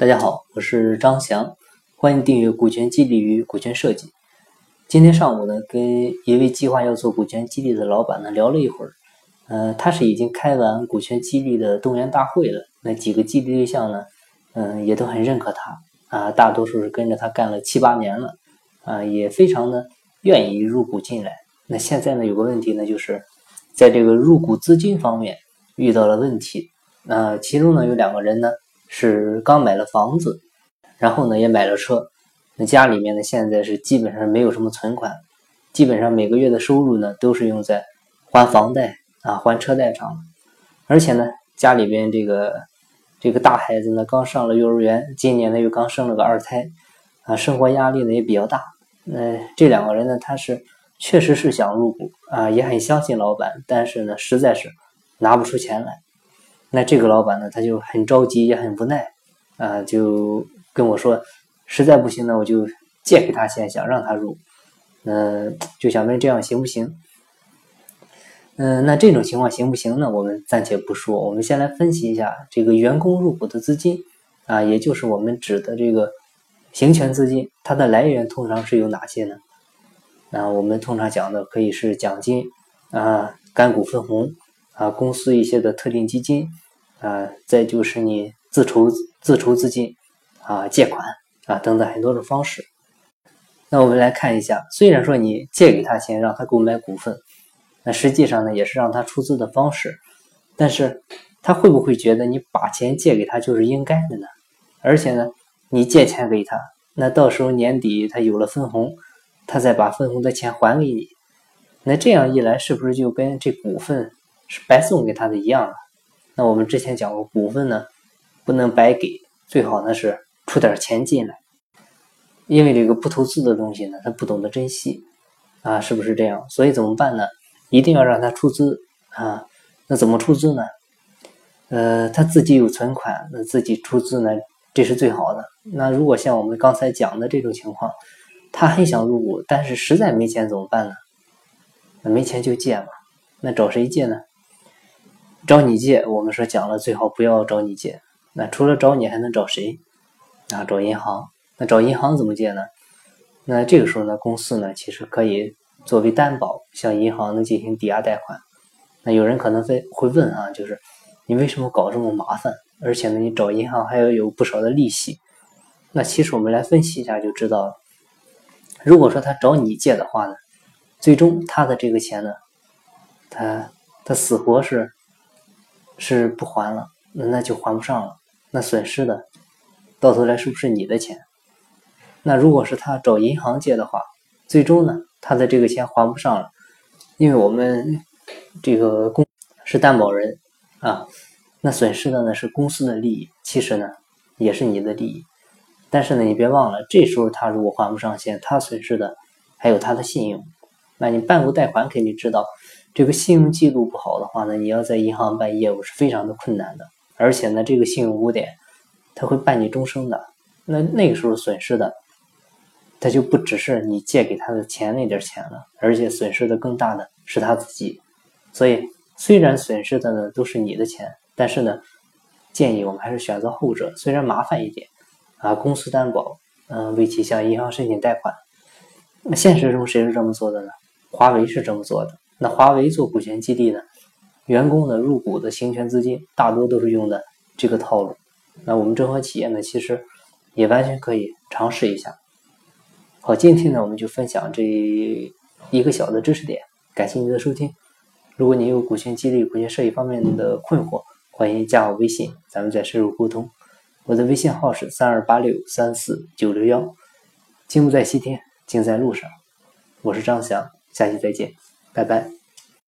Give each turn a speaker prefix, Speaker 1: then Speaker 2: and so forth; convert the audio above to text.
Speaker 1: 大家好，我是张翔，欢迎订阅股权激励与股权设计。今天上午呢，跟一位计划要做股权激励的老板呢聊了一会儿，呃，他是已经开完股权激励的动员大会了，那几个激励对象呢，嗯，也都很认可他啊，大多数是跟着他干了七八年了，啊，也非常的愿意入股进来。那现在呢，有个问题呢，就是在这个入股资金方面遇到了问题，那其中呢有两个人呢。是刚买了房子，然后呢也买了车，那家里面呢现在是基本上没有什么存款，基本上每个月的收入呢都是用在还房贷啊还车贷上，而且呢家里边这个这个大孩子呢刚上了幼儿园，今年呢又刚生了个二胎，啊生活压力呢也比较大，那这两个人呢他是确实是想入股啊也很相信老板，但是呢实在是拿不出钱来。那这个老板呢，他就很着急，也很无奈，啊，就跟我说，实在不行呢，我就借给他钱，想让他入，嗯，就想问这样行不行？嗯，那这种情况行不行呢？我们暂且不说，我们先来分析一下这个员工入股的资金，啊，也就是我们指的这个行权资金，它的来源通常是有哪些呢？啊，我们通常讲的可以是奖金，啊，干股分红。啊，公司一些的特定基金，啊，再就是你自筹自筹资金，啊，借款啊等等很多种方式。那我们来看一下，虽然说你借给他钱让他购买股份，那实际上呢也是让他出资的方式，但是他会不会觉得你把钱借给他就是应该的呢？而且呢，你借钱给他，那到时候年底他有了分红，他再把分红的钱还给你，那这样一来是不是就跟这股份？是白送给他的一样了。那我们之前讲过，股份呢不能白给，最好呢是出点钱进来。因为这个不投资的东西呢，他不懂得珍惜啊，是不是这样？所以怎么办呢？一定要让他出资啊。那怎么出资呢？呃，他自己有存款，那自己出资呢，这是最好的。那如果像我们刚才讲的这种情况，他很想入股，但是实在没钱怎么办呢？那没钱就借嘛。那找谁借呢？找你借，我们说讲了，最好不要找你借。那除了找你，还能找谁？啊，找银行。那找银行怎么借呢？那这个时候呢，公司呢，其实可以作为担保，向银行能进行抵押贷款。那有人可能会会问啊，就是你为什么搞这么麻烦？而且呢，你找银行还要有不少的利息。那其实我们来分析一下就知道了。如果说他找你借的话呢，最终他的这个钱呢，他他死活是。是不还了，那就还不上了，那损失的，到头来是不是你的钱？那如果是他找银行借的话，最终呢，他的这个钱还不上了，因为我们这个公是担保人啊，那损失的呢是公司的利益，其实呢也是你的利益。但是呢，你别忘了，这时候他如果还不上钱，他损失的还有他的信用。那你办过贷款肯定知道。这个信用记录不好的话呢，你要在银行办业务是非常的困难的，而且呢，这个信用污点，他会办你终生的。那那个时候损失的，他就不只是你借给他的钱那点钱了，而且损失的更大的是他自己。所以，虽然损失的呢都是你的钱，但是呢，建议我们还是选择后者，虽然麻烦一点啊，公司担保，嗯，为其向银行申请贷款。那现实中谁是这么做的呢？华为是这么做的。那华为做股权激励呢？员工的入股的行权资金大多都是用的这个套路。那我们中合企业呢，其实也完全可以尝试一下。好，今天呢我们就分享这一个小的知识点，感谢您的收听。如果您有股权激励、股权设计方面的困惑，欢迎加我微信，咱们再深入沟通。我的微信号是三二八六三四九六幺。金不在西天，金在路上。我是张翔，下期再见。拜拜。